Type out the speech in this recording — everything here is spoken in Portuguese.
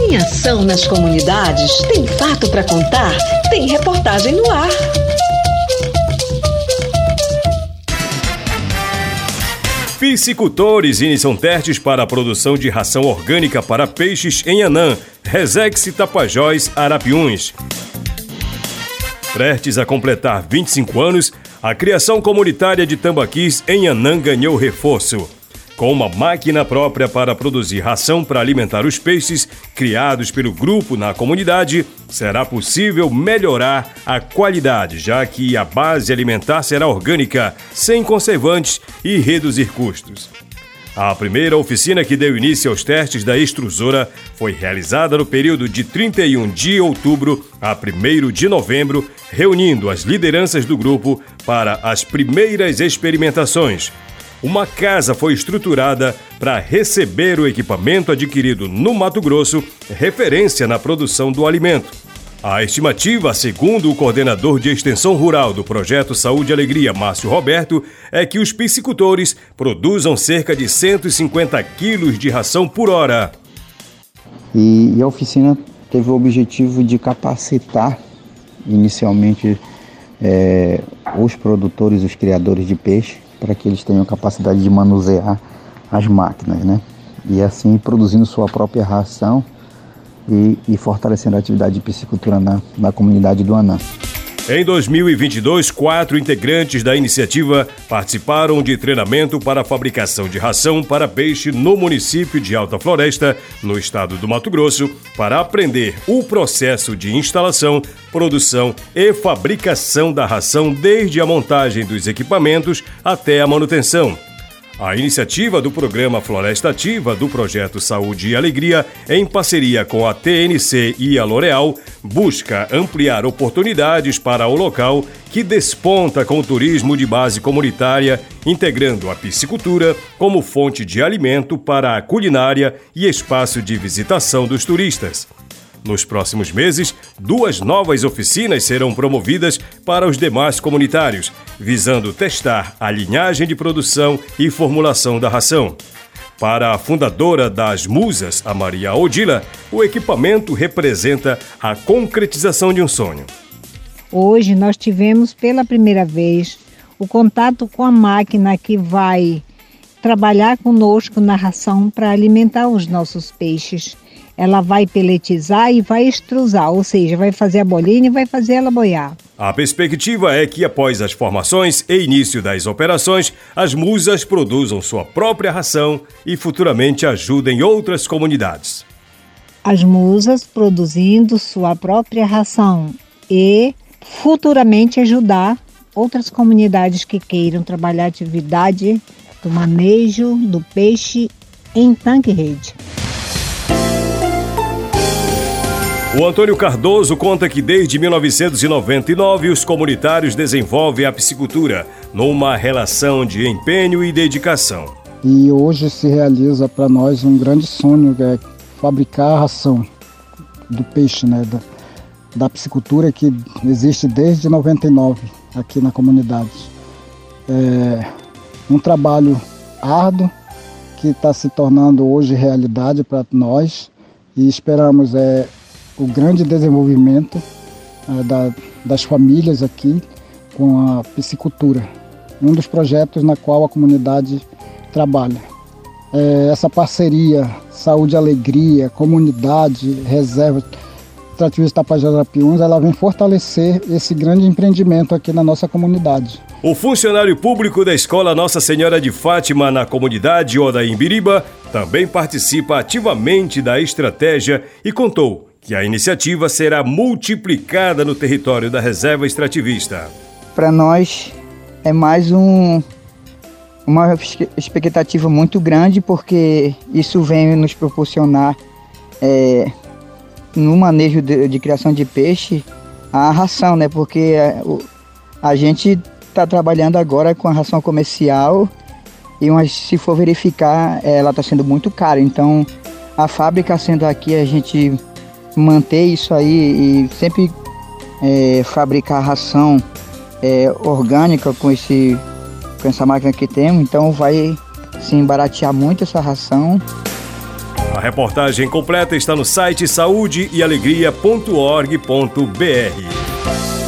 Tem ação nas comunidades? Tem fato para contar? Tem reportagem no ar. Piscicultores iniciam testes para a produção de ração orgânica para peixes em Anã, Resex Tapajós, Arapiuns. Prestes a completar 25 anos, a criação comunitária de tambaquis em Anã ganhou reforço. Com uma máquina própria para produzir ração para alimentar os peixes criados pelo grupo na comunidade, será possível melhorar a qualidade, já que a base alimentar será orgânica, sem conservantes e reduzir custos. A primeira oficina que deu início aos testes da extrusora foi realizada no período de 31 de outubro a 1 de novembro, reunindo as lideranças do grupo para as primeiras experimentações, uma casa foi estruturada para receber o equipamento adquirido no Mato Grosso, referência na produção do alimento. A estimativa, segundo o coordenador de extensão rural do projeto Saúde e Alegria, Márcio Roberto, é que os piscicultores produzam cerca de 150 quilos de ração por hora. E, a oficina teve o objetivo de capacitar inicialmente é, os produtores, os criadores de peixe, para que eles tenham capacidade de manusear as máquinas, né? E assim produzindo sua própria ração e, e fortalecendo a atividade de piscicultura na, na comunidade do Anã. Em 2022, quatro integrantes da iniciativa participaram de treinamento para a fabricação de ração para peixe no município de Alta Floresta, no estado do Mato Grosso, para aprender o processo de instalação, produção e fabricação da ração desde a montagem dos equipamentos até a manutenção. A iniciativa do programa Floresta Ativa do projeto Saúde e Alegria, em parceria com a TNC e a L'Oréal, busca ampliar oportunidades para o local que desponta com o turismo de base comunitária, integrando a piscicultura como fonte de alimento para a culinária e espaço de visitação dos turistas. Nos próximos meses, duas novas oficinas serão promovidas para os demais comunitários, visando testar a linhagem de produção e formulação da ração. Para a fundadora das Musas, a Maria Odila, o equipamento representa a concretização de um sonho. Hoje nós tivemos pela primeira vez o contato com a máquina que vai trabalhar conosco na ração para alimentar os nossos peixes ela vai peletizar e vai extrusar, ou seja, vai fazer a bolinha e vai fazer ela boiar. A perspectiva é que após as formações e início das operações, as musas produzam sua própria ração e futuramente ajudem outras comunidades. As musas produzindo sua própria ração e futuramente ajudar outras comunidades que queiram trabalhar a atividade do manejo do peixe em tanque-rede. O Antônio Cardoso conta que desde 1999 os comunitários desenvolvem a piscicultura numa relação de empenho e dedicação. E hoje se realiza para nós um grande sonho, que é fabricar a ração do peixe, né, da, da piscicultura que existe desde 99 aqui na comunidade. É um trabalho árduo que está se tornando hoje realidade para nós e esperamos é, o grande desenvolvimento é, da, das famílias aqui com a piscicultura, um dos projetos na qual a comunidade trabalha. É, essa parceria Saúde Alegria, Comunidade, Reserva Extrativista Tapajós Arapiuns, ela vem fortalecer esse grande empreendimento aqui na nossa comunidade. O funcionário público da Escola Nossa Senhora de Fátima na comunidade Oda Imbiriba também participa ativamente da estratégia e contou que a iniciativa será multiplicada no território da reserva extrativista. Para nós é mais um, uma expectativa muito grande, porque isso vem nos proporcionar, é, no manejo de, de, criação de peixe, a ração, né? Porque a, é, a gente está trabalhando agora com a ração comercial e mas se for verificar, ela está sendo muito cara. Então, a fábrica sendo aqui, a gente manter isso aí e sempre é, fabricar ração é, orgânica com, esse, com essa máquina que temos, então vai se embaratear muito essa ração. A reportagem completa está no site saúdeealegria.org.br.